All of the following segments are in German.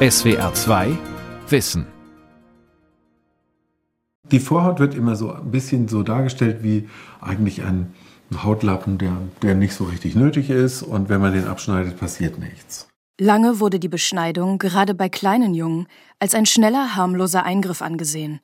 SWR 2 Wissen. Die Vorhaut wird immer so ein bisschen so dargestellt wie eigentlich ein Hautlappen, der, der nicht so richtig nötig ist und wenn man den abschneidet, passiert nichts. Lange wurde die Beschneidung gerade bei kleinen Jungen als ein schneller, harmloser Eingriff angesehen.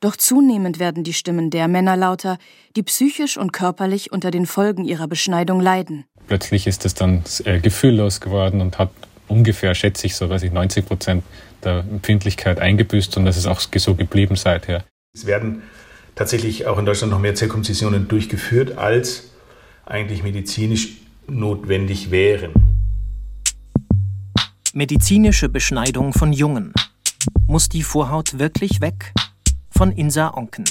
Doch zunehmend werden die Stimmen der Männer lauter, die psychisch und körperlich unter den Folgen ihrer Beschneidung leiden. Plötzlich ist es dann äh, gefühllos geworden und hat ungefähr, schätze ich so, weiß ich, 90 Prozent der Empfindlichkeit eingebüßt und das ist auch so geblieben seither. Es werden tatsächlich auch in Deutschland noch mehr Zirkumzisionen durchgeführt, als eigentlich medizinisch notwendig wären. Medizinische Beschneidung von Jungen. Muss die Vorhaut wirklich weg? Von Insa Onken.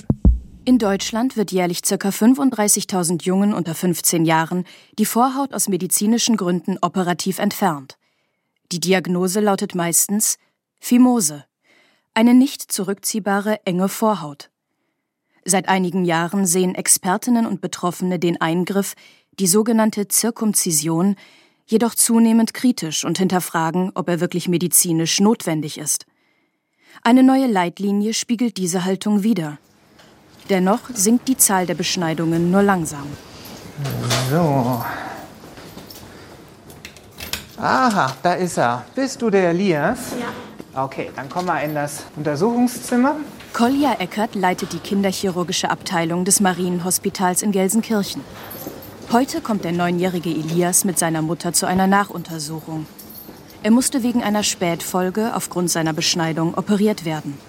In Deutschland wird jährlich ca. 35.000 Jungen unter 15 Jahren die Vorhaut aus medizinischen Gründen operativ entfernt. Die Diagnose lautet meistens Phimose, eine nicht zurückziehbare enge Vorhaut. Seit einigen Jahren sehen Expertinnen und Betroffene den Eingriff, die sogenannte Zirkumzision, jedoch zunehmend kritisch und hinterfragen, ob er wirklich medizinisch notwendig ist. Eine neue Leitlinie spiegelt diese Haltung wider. Dennoch sinkt die Zahl der Beschneidungen nur langsam. So, Aha, da ist er. Bist du der Elias? Ja. Okay, dann komm mal in das Untersuchungszimmer. Kolja Eckert leitet die kinderchirurgische Abteilung des Marienhospitals in Gelsenkirchen. Heute kommt der neunjährige Elias mit seiner Mutter zu einer Nachuntersuchung. Er musste wegen einer Spätfolge aufgrund seiner Beschneidung operiert werden.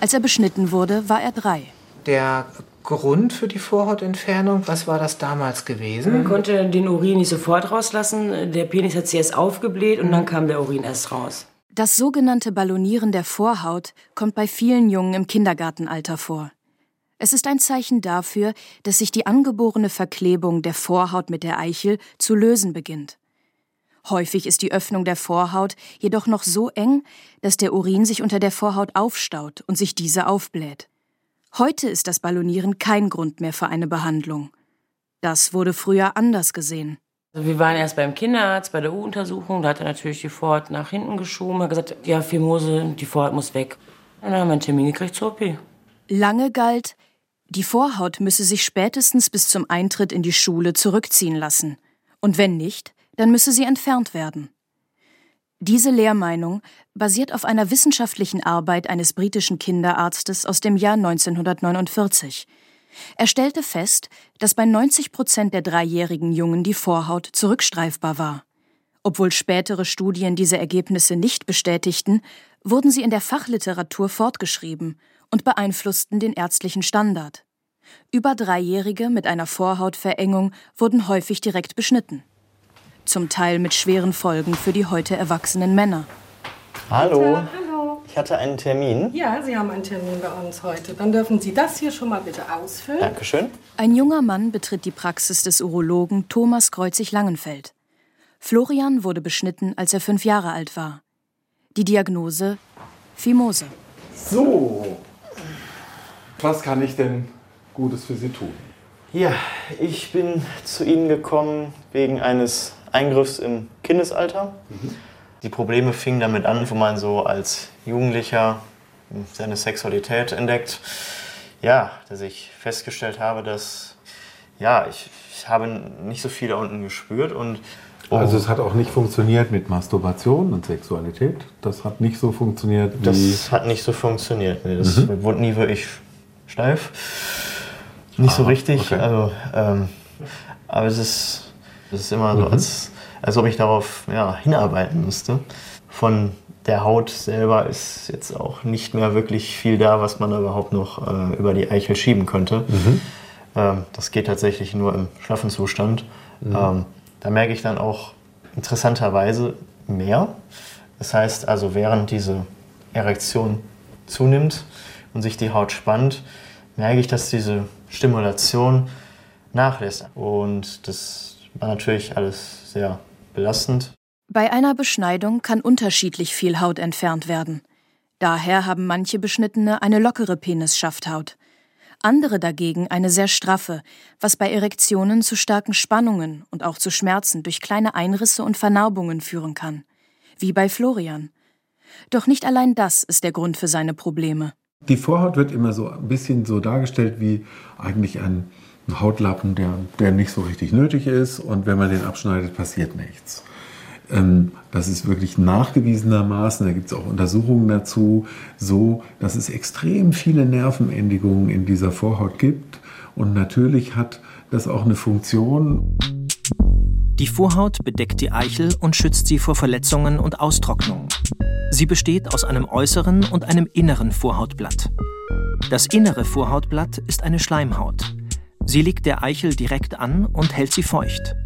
Als er beschnitten wurde, war er drei. Der Grund für die Vorhautentfernung? Was war das damals gewesen? Man konnte den Urin nicht sofort rauslassen. Der Penis hat sich erst aufgebläht und dann kam der Urin erst raus. Das sogenannte Ballonieren der Vorhaut kommt bei vielen Jungen im Kindergartenalter vor. Es ist ein Zeichen dafür, dass sich die angeborene Verklebung der Vorhaut mit der Eichel zu lösen beginnt. Häufig ist die Öffnung der Vorhaut jedoch noch so eng, dass der Urin sich unter der Vorhaut aufstaut und sich diese aufbläht. Heute ist das Ballonieren kein Grund mehr für eine Behandlung. Das wurde früher anders gesehen. Also wir waren erst beim Kinderarzt bei der U-Untersuchung. Da hat er natürlich die Vorhaut nach hinten geschoben. Er hat gesagt, ja, Phimose, die Vorhaut muss weg. Und dann haben wir einen Termin gekriegt zur OP. Lange galt, die Vorhaut müsse sich spätestens bis zum Eintritt in die Schule zurückziehen lassen. Und wenn nicht, dann müsse sie entfernt werden. Diese Lehrmeinung basiert auf einer wissenschaftlichen Arbeit eines britischen Kinderarztes aus dem Jahr 1949. Er stellte fest, dass bei 90 Prozent der dreijährigen Jungen die Vorhaut zurückstreifbar war. Obwohl spätere Studien diese Ergebnisse nicht bestätigten, wurden sie in der Fachliteratur fortgeschrieben und beeinflussten den ärztlichen Standard. Über Dreijährige mit einer Vorhautverengung wurden häufig direkt beschnitten zum Teil mit schweren Folgen für die heute erwachsenen Männer. Hallo. Hallo. Ich hatte einen Termin. Ja, Sie haben einen Termin bei uns heute. Dann dürfen Sie das hier schon mal bitte ausfüllen. Dankeschön. Ein junger Mann betritt die Praxis des Urologen Thomas Kreuzig-Langenfeld. Florian wurde beschnitten, als er fünf Jahre alt war. Die Diagnose Phimose. So, was kann ich denn Gutes für Sie tun? Ja, ich bin zu Ihnen gekommen wegen eines Eingriffs im Kindesalter. Mhm. Die Probleme fingen damit an, wo man so als Jugendlicher seine Sexualität entdeckt. Ja, dass ich festgestellt habe, dass ja, ich, ich habe nicht so viel da unten gespürt und oh, also es hat auch nicht funktioniert mit Masturbation und Sexualität. Das hat nicht so funktioniert. Wie das hat nicht so funktioniert. Nee, das mhm. wurde nie wirklich steif. Nicht Aha, so richtig. Okay. Also, ähm, aber es ist das ist immer so, mhm. als, als ob ich darauf ja, hinarbeiten müsste. Von der Haut selber ist jetzt auch nicht mehr wirklich viel da, was man überhaupt noch äh, über die Eichel schieben könnte. Mhm. Ähm, das geht tatsächlich nur im schlaffen Zustand. Mhm. Ähm, da merke ich dann auch interessanterweise mehr. Das heißt also, während diese Erektion zunimmt und sich die Haut spannt, merke ich, dass diese Stimulation nachlässt. Und das war natürlich alles sehr belastend. Bei einer Beschneidung kann unterschiedlich viel Haut entfernt werden. Daher haben manche Beschnittene eine lockere Penisschafthaut. Andere dagegen eine sehr straffe, was bei Erektionen zu starken Spannungen und auch zu Schmerzen durch kleine Einrisse und Vernarbungen führen kann. Wie bei Florian. Doch nicht allein das ist der Grund für seine Probleme. Die Vorhaut wird immer so ein bisschen so dargestellt wie eigentlich ein Hautlappen, der, der nicht so richtig nötig ist und wenn man den abschneidet, passiert nichts. Ähm, das ist wirklich nachgewiesenermaßen, da gibt es auch Untersuchungen dazu, so, dass es extrem viele Nervenendigungen in dieser Vorhaut gibt und natürlich hat das auch eine Funktion. Die Vorhaut bedeckt die Eichel und schützt sie vor Verletzungen und Austrocknung. Sie besteht aus einem äußeren und einem inneren Vorhautblatt. Das innere Vorhautblatt ist eine Schleimhaut. Sie liegt der Eichel direkt an und hält sie feucht.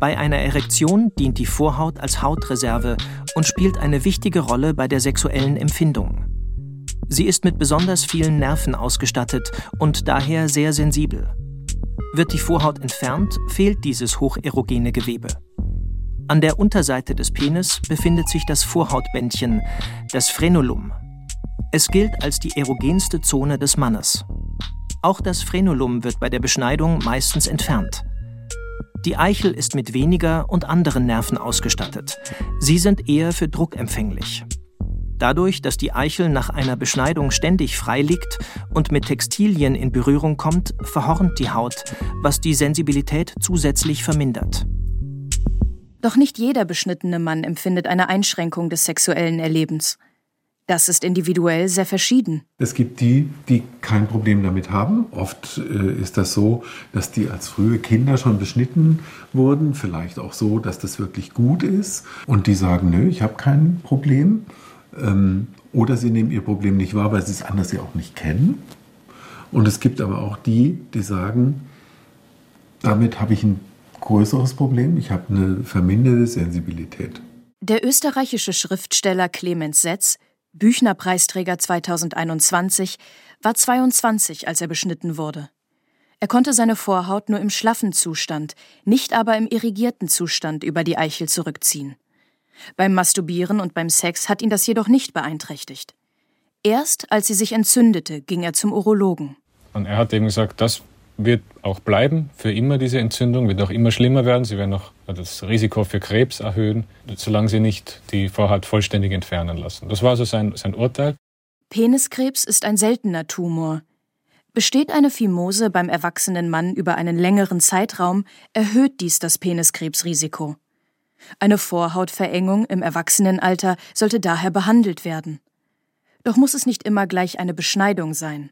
Bei einer Erektion dient die Vorhaut als Hautreserve und spielt eine wichtige Rolle bei der sexuellen Empfindung. Sie ist mit besonders vielen Nerven ausgestattet und daher sehr sensibel. Wird die Vorhaut entfernt, fehlt dieses hocherogene Gewebe. An der Unterseite des Penis befindet sich das Vorhautbändchen, das Frenulum. Es gilt als die erogenste Zone des Mannes. Auch das Frenulum wird bei der Beschneidung meistens entfernt. Die Eichel ist mit weniger und anderen Nerven ausgestattet. Sie sind eher für Druck empfänglich. Dadurch, dass die Eichel nach einer Beschneidung ständig frei liegt und mit Textilien in Berührung kommt, verhornt die Haut, was die Sensibilität zusätzlich vermindert. Doch nicht jeder beschnittene Mann empfindet eine Einschränkung des sexuellen Erlebens. Das ist individuell sehr verschieden. Es gibt die, die kein Problem damit haben. Oft äh, ist das so, dass die als frühe Kinder schon beschnitten wurden. Vielleicht auch so, dass das wirklich gut ist. Und die sagen, nö, ich habe kein Problem. Ähm, oder sie nehmen ihr Problem nicht wahr, weil sie es anders ja auch nicht kennen. Und es gibt aber auch die, die sagen, damit habe ich ein größeres Problem, ich habe eine verminderte Sensibilität. Der österreichische Schriftsteller Clemens Setz, Büchner-Preisträger 2021, war 22, als er beschnitten wurde. Er konnte seine Vorhaut nur im schlaffen Zustand, nicht aber im irrigierten Zustand über die Eichel zurückziehen. Beim Masturbieren und beim Sex hat ihn das jedoch nicht beeinträchtigt. Erst als sie sich entzündete, ging er zum Urologen. Und er hat eben gesagt, das wird auch bleiben für immer, diese Entzündung, wird auch immer schlimmer werden. Sie werden auch das Risiko für Krebs erhöhen, solange sie nicht die Vorhaut vollständig entfernen lassen. Das war also sein, sein Urteil. Peniskrebs ist ein seltener Tumor. Besteht eine Phimose beim erwachsenen Mann über einen längeren Zeitraum, erhöht dies das Peniskrebsrisiko. Eine Vorhautverengung im Erwachsenenalter sollte daher behandelt werden. Doch muss es nicht immer gleich eine Beschneidung sein.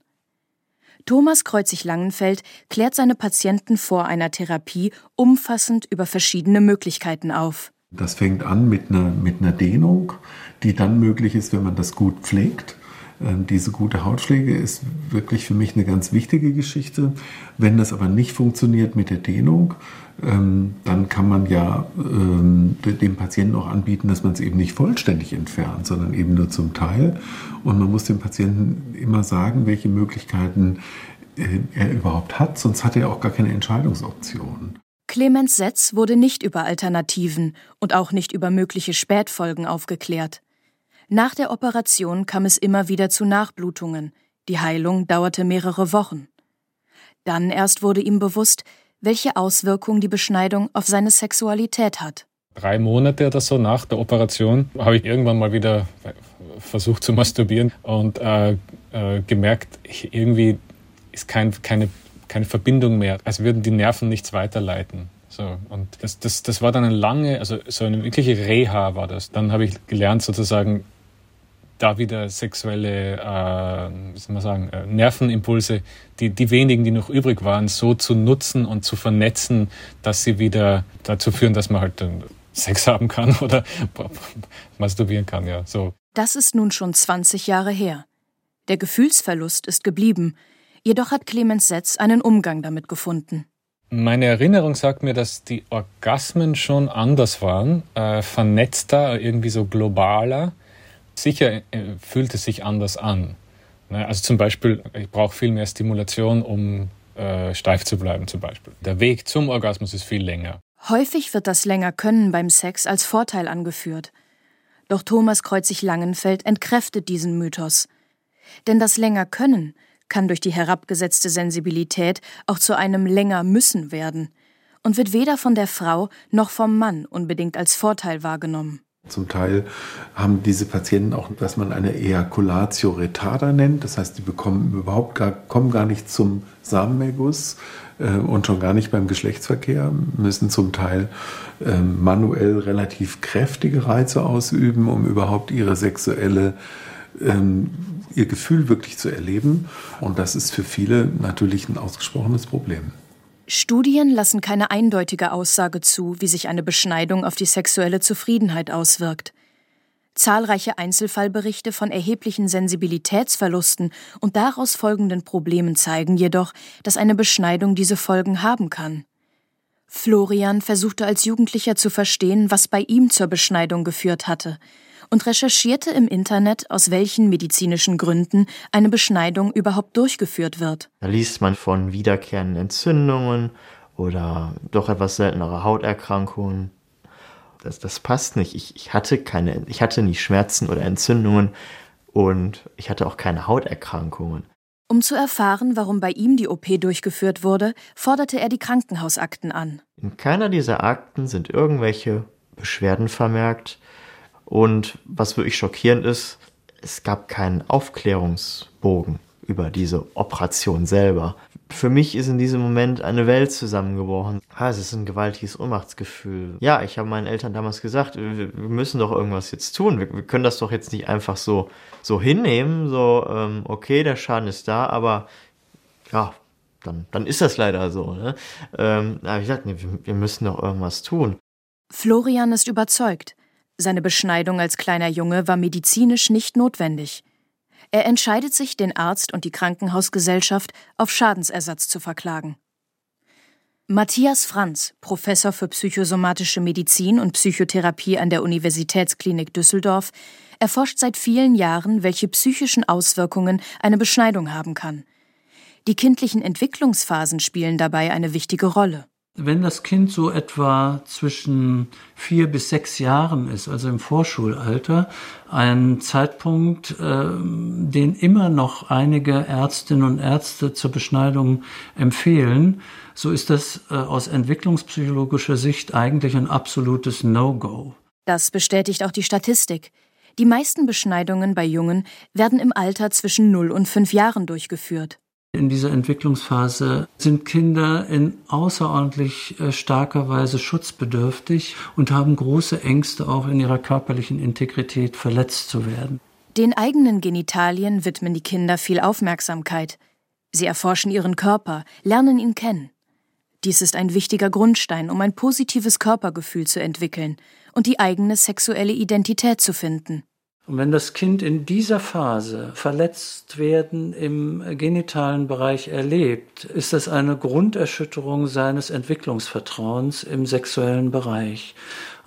Thomas Kreuzig-Langenfeld klärt seine Patienten vor einer Therapie umfassend über verschiedene Möglichkeiten auf. Das fängt an mit einer, mit einer Dehnung, die dann möglich ist, wenn man das gut pflegt. Ähm, diese gute Hautpflege ist wirklich für mich eine ganz wichtige Geschichte. Wenn das aber nicht funktioniert mit der Dehnung, dann kann man ja ähm, dem Patienten auch anbieten, dass man es eben nicht vollständig entfernt, sondern eben nur zum Teil. Und man muss dem Patienten immer sagen, welche Möglichkeiten äh, er überhaupt hat, sonst hat er auch gar keine Entscheidungsoption. Clemens Setz wurde nicht über Alternativen und auch nicht über mögliche Spätfolgen aufgeklärt. Nach der Operation kam es immer wieder zu Nachblutungen. Die Heilung dauerte mehrere Wochen. Dann erst wurde ihm bewusst, welche Auswirkungen die Beschneidung auf seine Sexualität hat. Drei Monate oder so nach der Operation habe ich irgendwann mal wieder versucht zu masturbieren und äh, äh, gemerkt, irgendwie ist kein, keine, keine Verbindung mehr, als würden die Nerven nichts weiterleiten. So, und das, das, das war dann eine lange, also so eine wirkliche Reha war das. Dann habe ich gelernt, sozusagen da wieder sexuelle, äh, wie soll man sagen, äh, Nervenimpulse, die, die wenigen, die noch übrig waren, so zu nutzen und zu vernetzen, dass sie wieder dazu führen, dass man halt Sex haben kann oder masturbieren kann, ja, so. Das ist nun schon 20 Jahre her. Der Gefühlsverlust ist geblieben, jedoch hat Clemens Setz einen Umgang damit gefunden. Meine Erinnerung sagt mir, dass die Orgasmen schon anders waren, äh, vernetzter, irgendwie so globaler Sicher äh, fühlt es sich anders an. Ne? Also zum Beispiel, ich brauche viel mehr Stimulation, um äh, steif zu bleiben zum Beispiel. Der Weg zum Orgasmus ist viel länger. Häufig wird das länger Können beim Sex als Vorteil angeführt. Doch Thomas Kreuzig-Langenfeld entkräftet diesen Mythos. Denn das länger Können kann durch die herabgesetzte Sensibilität auch zu einem länger Müssen werden und wird weder von der Frau noch vom Mann unbedingt als Vorteil wahrgenommen. Zum Teil haben diese Patienten auch, was man eine Ejaculatio retarda nennt. Das heißt, die bekommen überhaupt gar, kommen gar nicht zum Samenerguss äh, und schon gar nicht beim Geschlechtsverkehr, müssen zum Teil äh, manuell relativ kräftige Reize ausüben, um überhaupt ihre sexuelle ähm, ihr Gefühl wirklich zu erleben. Und das ist für viele natürlich ein ausgesprochenes Problem. Studien lassen keine eindeutige Aussage zu, wie sich eine Beschneidung auf die sexuelle Zufriedenheit auswirkt. Zahlreiche Einzelfallberichte von erheblichen Sensibilitätsverlusten und daraus folgenden Problemen zeigen jedoch, dass eine Beschneidung diese Folgen haben kann. Florian versuchte als Jugendlicher zu verstehen, was bei ihm zur Beschneidung geführt hatte, und recherchierte im Internet, aus welchen medizinischen Gründen eine Beschneidung überhaupt durchgeführt wird. Da liest man von wiederkehrenden Entzündungen oder doch etwas seltenere Hauterkrankungen. Das, das passt nicht. Ich, ich, hatte keine, ich hatte nie Schmerzen oder Entzündungen und ich hatte auch keine Hauterkrankungen. Um zu erfahren, warum bei ihm die OP durchgeführt wurde, forderte er die Krankenhausakten an. In keiner dieser Akten sind irgendwelche Beschwerden vermerkt, und was wirklich schockierend ist, es gab keinen Aufklärungsbogen über diese Operation selber. Für mich ist in diesem Moment eine Welt zusammengebrochen. Ah, es ist ein gewaltiges Ohnmachtsgefühl. Ja, ich habe meinen Eltern damals gesagt, wir, müssen doch irgendwas jetzt tun. Wir, können das doch jetzt nicht einfach so, so hinnehmen. So, ähm, okay, der Schaden ist da, aber ja, dann, dann ist das leider so. Ne? Ähm, ich dachte, nee, wir müssen doch irgendwas tun. Florian ist überzeugt. Seine Beschneidung als kleiner Junge war medizinisch nicht notwendig. Er entscheidet sich, den Arzt und die Krankenhausgesellschaft auf Schadensersatz zu verklagen. Matthias Franz, Professor für psychosomatische Medizin und Psychotherapie an der Universitätsklinik Düsseldorf, erforscht seit vielen Jahren, welche psychischen Auswirkungen eine Beschneidung haben kann. Die kindlichen Entwicklungsphasen spielen dabei eine wichtige Rolle. Wenn das Kind so etwa zwischen vier bis sechs Jahren ist, also im Vorschulalter, ein Zeitpunkt, äh, den immer noch einige Ärztinnen und Ärzte zur Beschneidung empfehlen, so ist das äh, aus entwicklungspsychologischer Sicht eigentlich ein absolutes No-Go. Das bestätigt auch die Statistik. Die meisten Beschneidungen bei Jungen werden im Alter zwischen 0 und 5 Jahren durchgeführt. In dieser Entwicklungsphase sind Kinder in außerordentlich äh, starker Weise schutzbedürftig und haben große Ängste, auch in ihrer körperlichen Integrität verletzt zu werden. Den eigenen Genitalien widmen die Kinder viel Aufmerksamkeit. Sie erforschen ihren Körper, lernen ihn kennen. Dies ist ein wichtiger Grundstein, um ein positives Körpergefühl zu entwickeln und die eigene sexuelle Identität zu finden. Und wenn das Kind in dieser Phase verletzt werden im genitalen Bereich erlebt, ist das eine Grunderschütterung seines Entwicklungsvertrauens im sexuellen Bereich.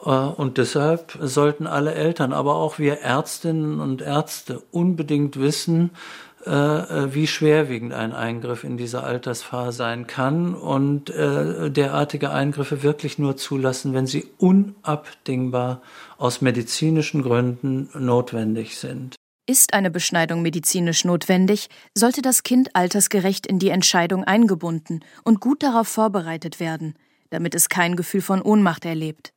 Äh, und deshalb sollten alle Eltern, aber auch wir Ärztinnen und Ärzte unbedingt wissen, wie schwerwiegend ein Eingriff in dieser Altersphase sein kann und äh, derartige Eingriffe wirklich nur zulassen, wenn sie unabdingbar aus medizinischen Gründen notwendig sind. Ist eine Beschneidung medizinisch notwendig, sollte das Kind altersgerecht in die Entscheidung eingebunden und gut darauf vorbereitet werden, damit es kein Gefühl von Ohnmacht erlebt.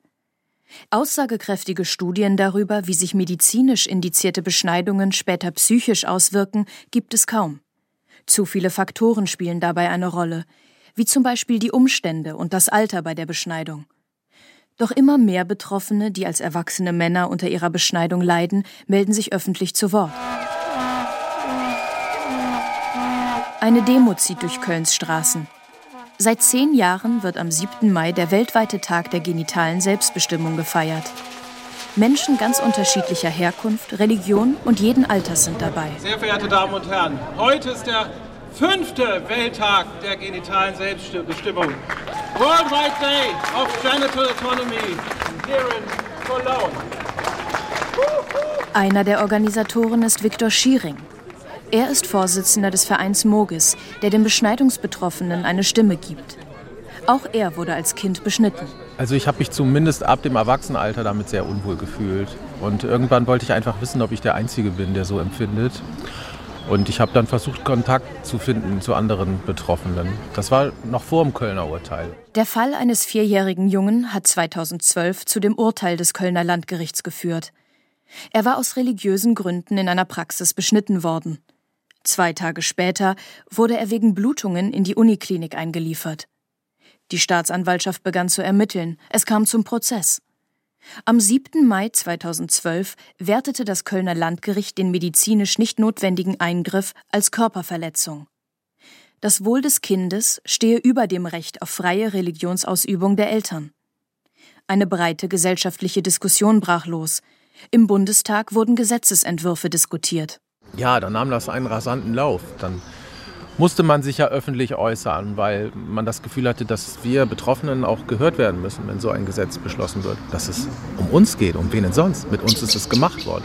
Aussagekräftige Studien darüber, wie sich medizinisch indizierte Beschneidungen später psychisch auswirken, gibt es kaum. Zu viele Faktoren spielen dabei eine Rolle, wie zum Beispiel die Umstände und das Alter bei der Beschneidung. Doch immer mehr Betroffene, die als erwachsene Männer unter ihrer Beschneidung leiden, melden sich öffentlich zu Wort. Eine Demo zieht durch Kölns Straßen. Seit zehn Jahren wird am 7. Mai der weltweite Tag der genitalen Selbstbestimmung gefeiert. Menschen ganz unterschiedlicher Herkunft, Religion und jeden Alters sind dabei. Sehr verehrte Damen und Herren, heute ist der fünfte Welttag der genitalen Selbstbestimmung. Worldwide Day of Genital Autonomy here in Cologne. Einer der Organisatoren ist Viktor Schiering, er ist Vorsitzender des Vereins Mogis, der den Beschneidungsbetroffenen eine Stimme gibt. Auch er wurde als Kind beschnitten. Also ich habe mich zumindest ab dem Erwachsenenalter damit sehr unwohl gefühlt. Und irgendwann wollte ich einfach wissen, ob ich der Einzige bin, der so empfindet. Und ich habe dann versucht, Kontakt zu finden zu anderen Betroffenen. Das war noch vor dem Kölner Urteil. Der Fall eines vierjährigen Jungen hat 2012 zu dem Urteil des Kölner Landgerichts geführt. Er war aus religiösen Gründen in einer Praxis beschnitten worden. Zwei Tage später wurde er wegen Blutungen in die Uniklinik eingeliefert. Die Staatsanwaltschaft begann zu ermitteln. Es kam zum Prozess. Am 7. Mai 2012 wertete das Kölner Landgericht den medizinisch nicht notwendigen Eingriff als Körperverletzung. Das Wohl des Kindes stehe über dem Recht auf freie Religionsausübung der Eltern. Eine breite gesellschaftliche Diskussion brach los. Im Bundestag wurden Gesetzesentwürfe diskutiert. Ja, dann nahm das einen rasanten Lauf. Dann musste man sich ja öffentlich äußern, weil man das Gefühl hatte, dass wir Betroffenen auch gehört werden müssen, wenn so ein Gesetz beschlossen wird. Dass es um uns geht, um wen denn sonst? Mit uns ist es gemacht worden.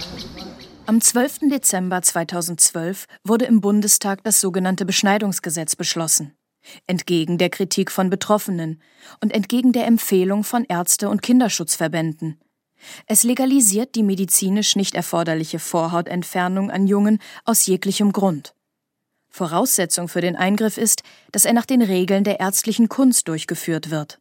Am 12. Dezember 2012 wurde im Bundestag das sogenannte Beschneidungsgesetz beschlossen. Entgegen der Kritik von Betroffenen und entgegen der Empfehlung von Ärzte- und Kinderschutzverbänden. Es legalisiert die medizinisch nicht erforderliche Vorhautentfernung an Jungen aus jeglichem Grund. Voraussetzung für den Eingriff ist, dass er nach den Regeln der ärztlichen Kunst durchgeführt wird.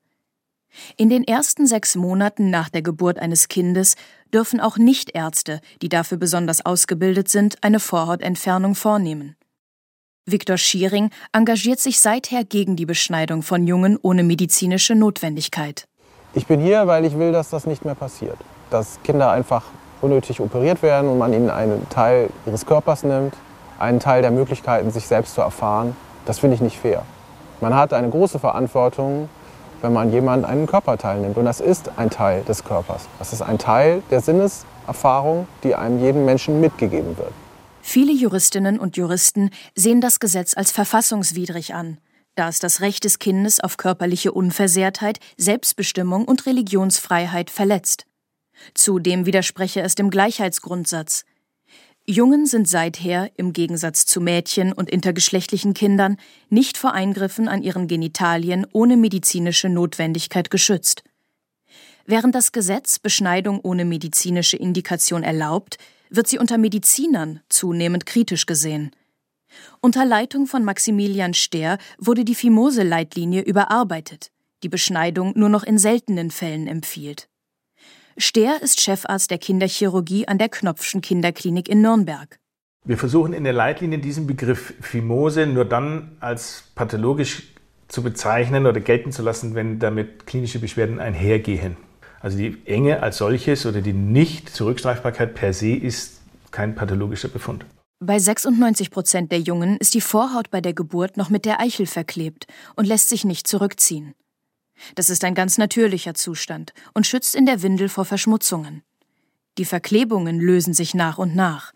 In den ersten sechs Monaten nach der Geburt eines Kindes dürfen auch Nichtärzte, die dafür besonders ausgebildet sind, eine Vorhautentfernung vornehmen. Viktor Schiering engagiert sich seither gegen die Beschneidung von Jungen ohne medizinische Notwendigkeit. Ich bin hier, weil ich will, dass das nicht mehr passiert. Dass Kinder einfach unnötig operiert werden und man ihnen einen Teil ihres Körpers nimmt, einen Teil der Möglichkeiten, sich selbst zu erfahren. Das finde ich nicht fair. Man hat eine große Verantwortung, wenn man jemanden einen Körperteil nimmt. Und das ist ein Teil des Körpers. Das ist ein Teil der Sinneserfahrung, die einem jedem Menschen mitgegeben wird. Viele Juristinnen und Juristen sehen das Gesetz als verfassungswidrig an, da es das Recht des Kindes auf körperliche Unversehrtheit, Selbstbestimmung und Religionsfreiheit verletzt. Zudem widerspreche es dem Gleichheitsgrundsatz, Jungen sind seither, im Gegensatz zu Mädchen und intergeschlechtlichen Kindern, nicht vor Eingriffen an ihren Genitalien ohne medizinische Notwendigkeit geschützt. Während das Gesetz Beschneidung ohne medizinische Indikation erlaubt, wird sie unter Medizinern zunehmend kritisch gesehen. Unter Leitung von Maximilian Stehr wurde die Fimose-Leitlinie überarbeitet, die Beschneidung nur noch in seltenen Fällen empfiehlt. Stehr ist Chefarzt der Kinderchirurgie an der Knopfschen Kinderklinik in Nürnberg. Wir versuchen in der Leitlinie diesen Begriff Fimose nur dann als pathologisch zu bezeichnen oder gelten zu lassen, wenn damit klinische Beschwerden einhergehen. Also die Enge als solches oder die Nicht-Zurückstreifbarkeit per se ist kein pathologischer Befund. Bei 96 Prozent der Jungen ist die Vorhaut bei der Geburt noch mit der Eichel verklebt und lässt sich nicht zurückziehen. Das ist ein ganz natürlicher Zustand und schützt in der Windel vor Verschmutzungen. Die Verklebungen lösen sich nach und nach.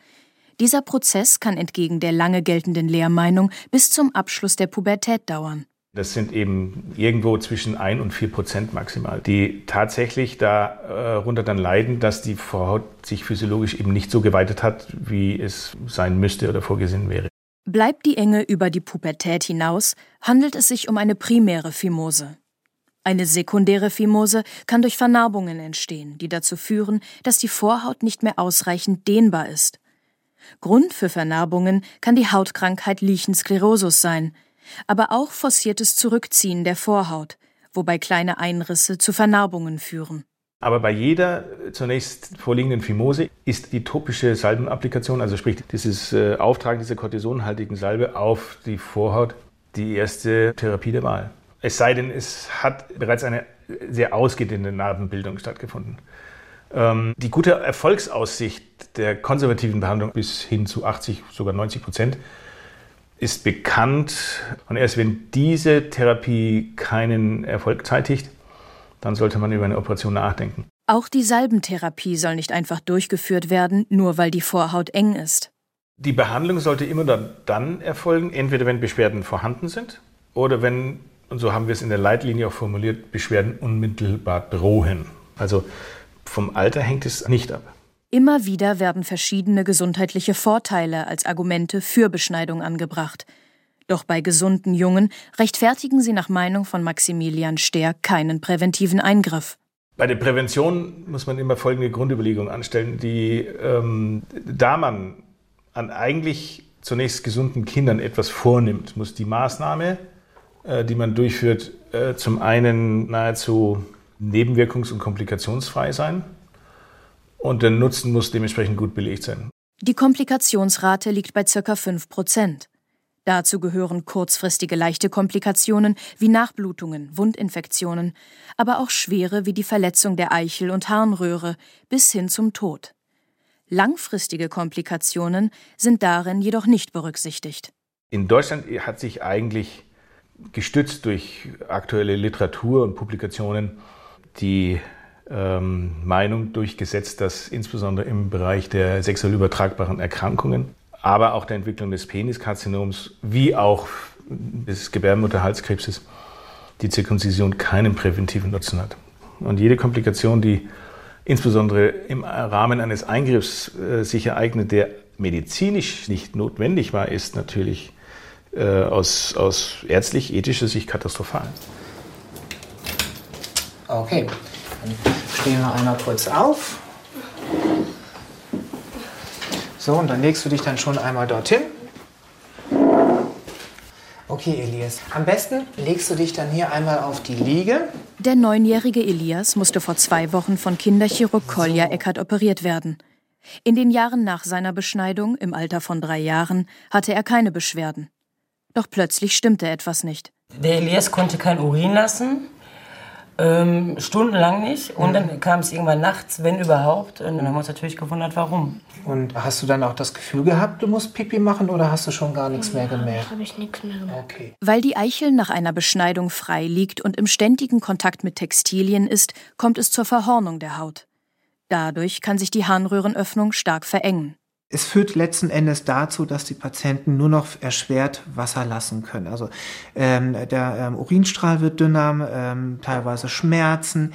Dieser Prozess kann entgegen der lange geltenden Lehrmeinung bis zum Abschluss der Pubertät dauern. Das sind eben irgendwo zwischen 1 und 4 Prozent maximal, die tatsächlich darunter äh, dann leiden, dass die Vorhaut sich physiologisch eben nicht so geweitet hat, wie es sein müsste oder vorgesehen wäre. Bleibt die Enge über die Pubertät hinaus, handelt es sich um eine primäre Phimose. Eine sekundäre Phimose kann durch Vernarbungen entstehen, die dazu führen, dass die Vorhaut nicht mehr ausreichend dehnbar ist. Grund für Vernarbungen kann die Hautkrankheit Lichensklerosus sein, aber auch forciertes Zurückziehen der Vorhaut, wobei kleine Einrisse zu Vernarbungen führen. Aber bei jeder zunächst vorliegenden Phimose ist die topische Salbenapplikation, also sprich dieses äh, Auftragen dieser kortisonhaltigen Salbe auf die Vorhaut, die erste Therapie der Wahl. Es sei denn, es hat bereits eine sehr ausgedehnte Narbenbildung stattgefunden. Ähm, die gute Erfolgsaussicht der konservativen Behandlung bis hin zu 80, sogar 90 Prozent ist bekannt. Und erst wenn diese Therapie keinen Erfolg zeitigt, dann sollte man über eine Operation nachdenken. Auch die Salbentherapie soll nicht einfach durchgeführt werden, nur weil die Vorhaut eng ist. Die Behandlung sollte immer dann erfolgen, entweder wenn Beschwerden vorhanden sind oder wenn und so haben wir es in der Leitlinie auch formuliert, Beschwerden unmittelbar drohen. Also vom Alter hängt es nicht ab. Immer wieder werden verschiedene gesundheitliche Vorteile als Argumente für Beschneidung angebracht. Doch bei gesunden Jungen rechtfertigen sie nach Meinung von Maximilian Stehr keinen präventiven Eingriff. Bei der Prävention muss man immer folgende Grundüberlegung anstellen, die, ähm, da man an eigentlich zunächst gesunden Kindern etwas vornimmt, muss die Maßnahme, äh, die man durchführt, äh, zum einen nahezu nebenwirkungs- und komplikationsfrei sein und der Nutzen muss dementsprechend gut belegt sein. Die Komplikationsrate liegt bei ca. 5 Prozent. Dazu gehören kurzfristige leichte Komplikationen wie Nachblutungen, Wundinfektionen, aber auch schwere wie die Verletzung der Eichel- und Harnröhre bis hin zum Tod. Langfristige Komplikationen sind darin jedoch nicht berücksichtigt. In Deutschland hat sich eigentlich gestützt durch aktuelle Literatur und Publikationen die ähm, Meinung durchgesetzt, dass insbesondere im Bereich der sexuell übertragbaren Erkrankungen, aber auch der Entwicklung des Peniskarzinoms wie auch des Gebärmutterhalskrebses die Zirkumzision keinen präventiven Nutzen hat. Und jede Komplikation, die insbesondere im Rahmen eines Eingriffs äh, sich ereignet, der medizinisch nicht notwendig war, ist natürlich äh, aus, aus ärztlich-ethischer Sicht katastrophal. Okay, stehen wir einmal kurz auf. So, und dann legst du dich dann schon einmal dorthin. Okay, Elias. Am besten legst du dich dann hier einmal auf die Liege. Der neunjährige Elias musste vor zwei Wochen von Kinderchirurg Kolja Eckert operiert werden. In den Jahren nach seiner Beschneidung, im Alter von drei Jahren, hatte er keine Beschwerden. Doch plötzlich stimmte etwas nicht. Der Elias konnte kein Urin lassen. Ähm, stundenlang nicht. Und dann kam es irgendwann nachts, wenn überhaupt. Und dann haben wir uns natürlich gewundert, warum. Und hast du dann auch das Gefühl gehabt, du musst Pipi machen oder hast du schon gar nichts mehr gemerkt? habe ich nichts mehr gemacht. Okay. Weil die Eichel nach einer Beschneidung frei liegt und im ständigen Kontakt mit Textilien ist, kommt es zur Verhornung der Haut. Dadurch kann sich die Harnröhrenöffnung stark verengen. Es führt letzten Endes dazu, dass die Patienten nur noch erschwert Wasser lassen können. Also ähm, der ähm, Urinstrahl wird dünner, ähm, teilweise Schmerzen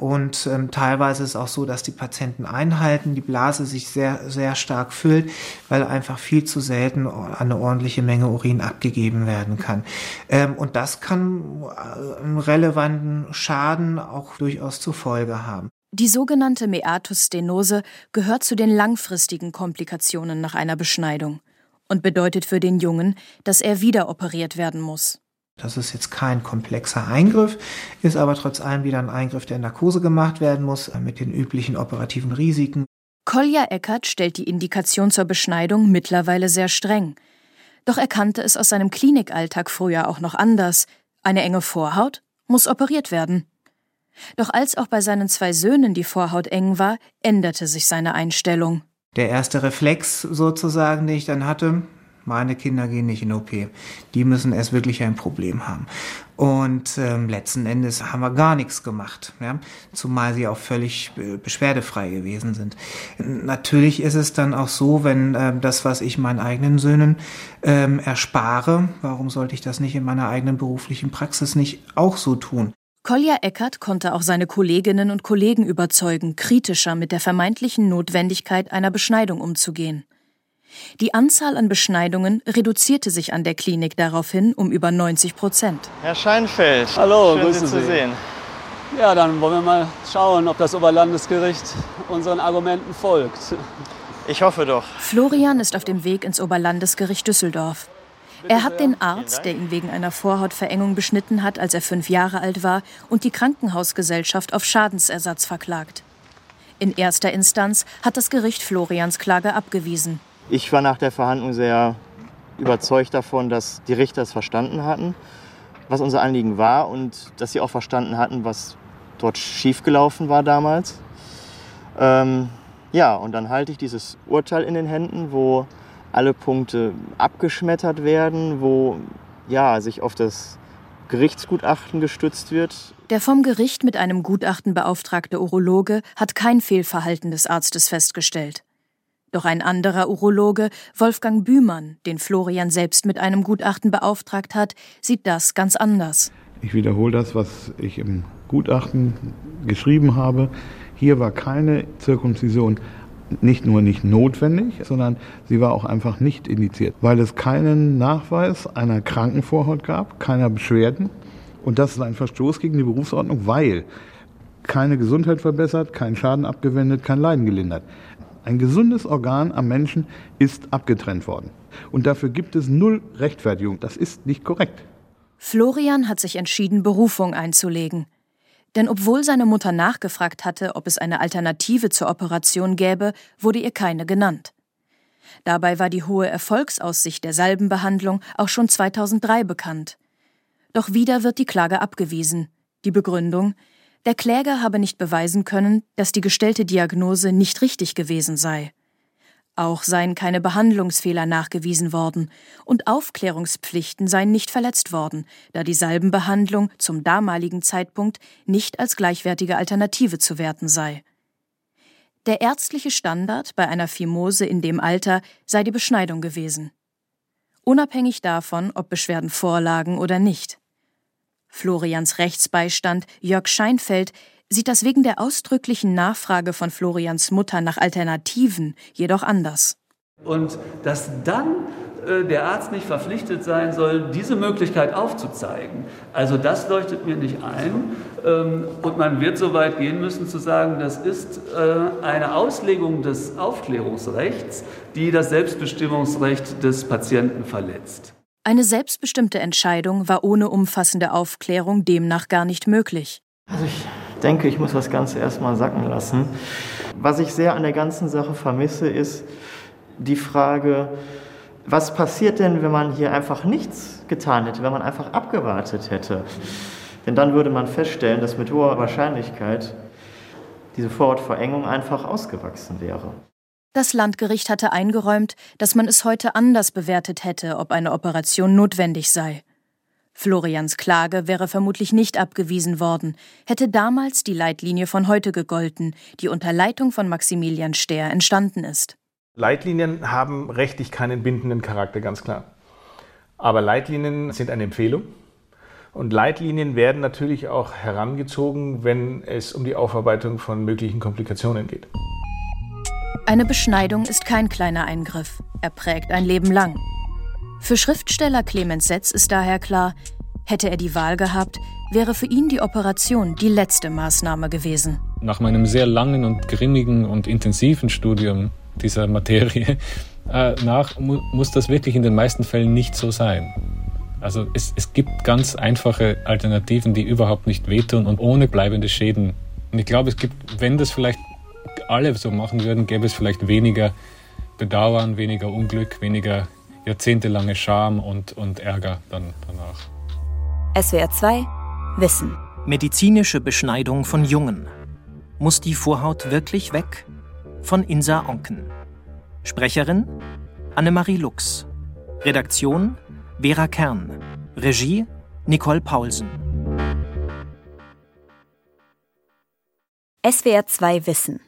und ähm, teilweise ist auch so, dass die Patienten einhalten, die Blase sich sehr, sehr stark füllt, weil einfach viel zu selten eine ordentliche Menge Urin abgegeben werden kann. Ähm, und das kann äh, einen relevanten Schaden auch durchaus zur Folge haben. Die sogenannte Meatusstenose gehört zu den langfristigen Komplikationen nach einer Beschneidung und bedeutet für den Jungen, dass er wieder operiert werden muss. Das ist jetzt kein komplexer Eingriff, ist aber trotz allem wieder ein Eingriff, der in Narkose gemacht werden muss, mit den üblichen operativen Risiken. Kolja Eckert stellt die Indikation zur Beschneidung mittlerweile sehr streng. Doch er kannte es aus seinem Klinikalltag früher auch noch anders. Eine enge Vorhaut muss operiert werden. Doch als auch bei seinen zwei Söhnen die Vorhaut eng war, änderte sich seine Einstellung. Der erste Reflex sozusagen, den ich dann hatte, meine Kinder gehen nicht in OP. Die müssen erst wirklich ein Problem haben. Und ähm, letzten Endes haben wir gar nichts gemacht, ja? zumal sie auch völlig äh, beschwerdefrei gewesen sind. Natürlich ist es dann auch so, wenn äh, das, was ich meinen eigenen Söhnen ähm, erspare, warum sollte ich das nicht in meiner eigenen beruflichen Praxis nicht auch so tun? Kolja Eckert konnte auch seine Kolleginnen und Kollegen überzeugen, kritischer mit der vermeintlichen Notwendigkeit einer Beschneidung umzugehen. Die Anzahl an Beschneidungen reduzierte sich an der Klinik daraufhin um über 90 Prozent. Herr Scheinfeld, Hallo, schön Sie zu sehen. Ja, dann wollen wir mal schauen, ob das Oberlandesgericht unseren Argumenten folgt. Ich hoffe doch. Florian ist auf dem Weg ins Oberlandesgericht Düsseldorf. Er hat den Arzt, der ihn wegen einer Vorhautverengung beschnitten hat, als er fünf Jahre alt war, und die Krankenhausgesellschaft auf Schadensersatz verklagt. In erster Instanz hat das Gericht Florians Klage abgewiesen. Ich war nach der Verhandlung sehr überzeugt davon, dass die Richter es verstanden hatten, was unser Anliegen war und dass sie auch verstanden hatten, was dort schiefgelaufen war damals. Ähm, ja, und dann halte ich dieses Urteil in den Händen, wo alle Punkte abgeschmettert werden, wo ja, sich auf das Gerichtsgutachten gestützt wird. Der vom Gericht mit einem Gutachten beauftragte Urologe hat kein Fehlverhalten des Arztes festgestellt. Doch ein anderer Urologe, Wolfgang Bühmann, den Florian selbst mit einem Gutachten beauftragt hat, sieht das ganz anders. Ich wiederhole das, was ich im Gutachten geschrieben habe. Hier war keine Zirkumzision nicht nur nicht notwendig, sondern sie war auch einfach nicht indiziert, weil es keinen Nachweis einer Krankenvorhaut gab, keiner Beschwerden. Und das ist ein Verstoß gegen die Berufsordnung, weil keine Gesundheit verbessert, kein Schaden abgewendet, kein Leiden gelindert. Ein gesundes Organ am Menschen ist abgetrennt worden. Und dafür gibt es null Rechtfertigung. Das ist nicht korrekt. Florian hat sich entschieden, Berufung einzulegen. Denn obwohl seine Mutter nachgefragt hatte, ob es eine Alternative zur Operation gäbe, wurde ihr keine genannt. Dabei war die hohe Erfolgsaussicht der Salbenbehandlung auch schon 2003 bekannt. Doch wieder wird die Klage abgewiesen. Die Begründung, der Kläger habe nicht beweisen können, dass die gestellte Diagnose nicht richtig gewesen sei. Auch seien keine Behandlungsfehler nachgewiesen worden und Aufklärungspflichten seien nicht verletzt worden, da die Salbenbehandlung zum damaligen Zeitpunkt nicht als gleichwertige Alternative zu werten sei. Der ärztliche Standard bei einer Phimose in dem Alter sei die Beschneidung gewesen. Unabhängig davon, ob Beschwerden vorlagen oder nicht. Florians Rechtsbeistand Jörg Scheinfeld sieht das wegen der ausdrücklichen Nachfrage von Florians Mutter nach Alternativen jedoch anders. Und dass dann äh, der Arzt nicht verpflichtet sein soll, diese Möglichkeit aufzuzeigen. Also das leuchtet mir nicht ein. Ähm, und man wird so weit gehen müssen zu sagen, das ist äh, eine Auslegung des Aufklärungsrechts, die das Selbstbestimmungsrecht des Patienten verletzt. Eine selbstbestimmte Entscheidung war ohne umfassende Aufklärung demnach gar nicht möglich. Also ich denke, ich muss das Ganze erstmal sacken lassen. Was ich sehr an der ganzen Sache vermisse, ist die Frage, was passiert denn, wenn man hier einfach nichts getan hätte, wenn man einfach abgewartet hätte? Denn dann würde man feststellen, dass mit hoher Wahrscheinlichkeit diese Vorortverengung einfach ausgewachsen wäre. Das Landgericht hatte eingeräumt, dass man es heute anders bewertet hätte, ob eine Operation notwendig sei. Florians Klage wäre vermutlich nicht abgewiesen worden, hätte damals die Leitlinie von heute gegolten, die unter Leitung von Maximilian Stehr entstanden ist. Leitlinien haben rechtlich keinen bindenden Charakter, ganz klar. Aber Leitlinien sind eine Empfehlung. Und Leitlinien werden natürlich auch herangezogen, wenn es um die Aufarbeitung von möglichen Komplikationen geht. Eine Beschneidung ist kein kleiner Eingriff. Er prägt ein Leben lang. Für Schriftsteller Clemens Setz ist daher klar, hätte er die Wahl gehabt, wäre für ihn die Operation die letzte Maßnahme gewesen. Nach meinem sehr langen und grimmigen und intensiven Studium dieser Materie äh, nach mu muss das wirklich in den meisten Fällen nicht so sein. Also es, es gibt ganz einfache Alternativen, die überhaupt nicht wehtun und ohne bleibende Schäden. Und ich glaube, es gibt, wenn das vielleicht alle so machen würden, gäbe es vielleicht weniger Bedauern, weniger Unglück, weniger jahrzehntelange Scham und, und Ärger dann danach. SWR 2 Wissen. Medizinische Beschneidung von Jungen. Muss die Vorhaut wirklich weg? Von Insa Onken. Sprecherin Annemarie Lux. Redaktion Vera Kern. Regie Nicole Paulsen. SWR 2 Wissen.